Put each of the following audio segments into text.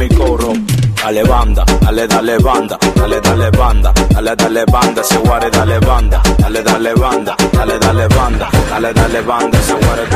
mi coro. Dale banda, dale, dale banda, dale, dale banda, dale, dale banda, se guare, dale banda, dale, dale banda, dale, dale banda, dale, dale banda, se guare,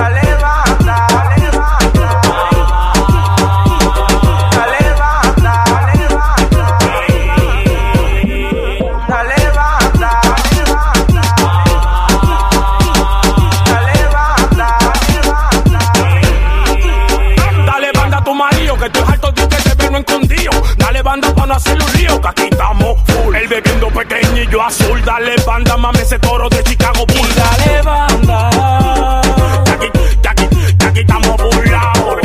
aquí estamos full. El bebiendo pequeñillo azul. Dale banda, mame ese toro de Chicago Bulls. Dale banda. Que aquí, que aquí, que aquí estamos burlados.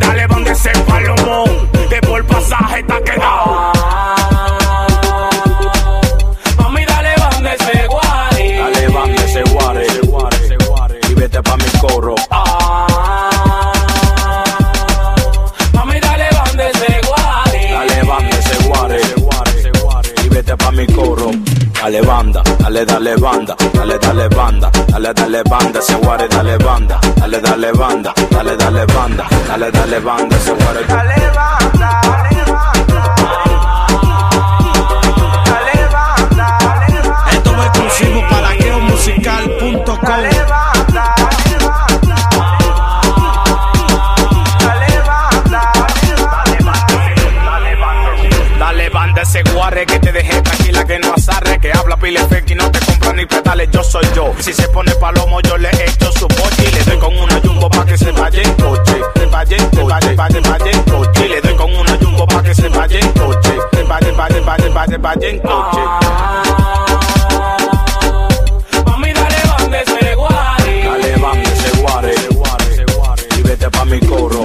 Dale banda ese palomo, que por pasaje está quedado. Dale banda, dale, dale banda, dale, dale banda, dale, dale banda, ese guare, dale banda, dale, dale banda, dale, dale banda, dale, dale banda, ese guare. Dale banda, dale banda. Dale ese guarre que te deje tranquila que no azarre Que habla pile fake y no te compra ni pedales Yo soy yo, si se pone palomo yo le echo su boche Y le doy con una jumbo pa' que se vaya en coche. Se vaya en coche, vaya, vaya en coche Y le doy con una jumbo pa' que se vaya en coche. Se vaya, vaya, vaya, vaya, vaya en coche. Mami dale ese Dale banda, ese guare, ese guare, y vete pa' mi coro.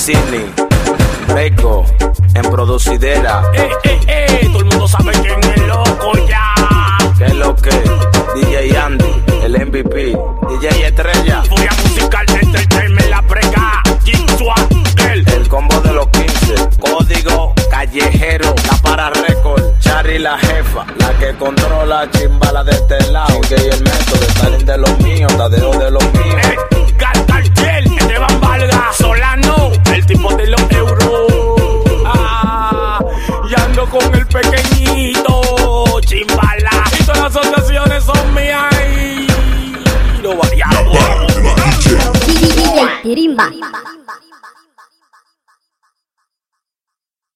Vicini, Reco, en producidera, Eh, eh, eh, todo el mundo sabe quién es loco ya. Que es lo que, DJ Andy, el MVP, DJ Estrella, Furia musical, entertainment, la prega, Jigsaw, el el combo de los 15, código callejero, la para récord, Charly la jefa, la que controla Chimbala de este lado, y el método, Stalin de los míos, Tadeo de los míos. Y Lo variamos. DJ Tirimba.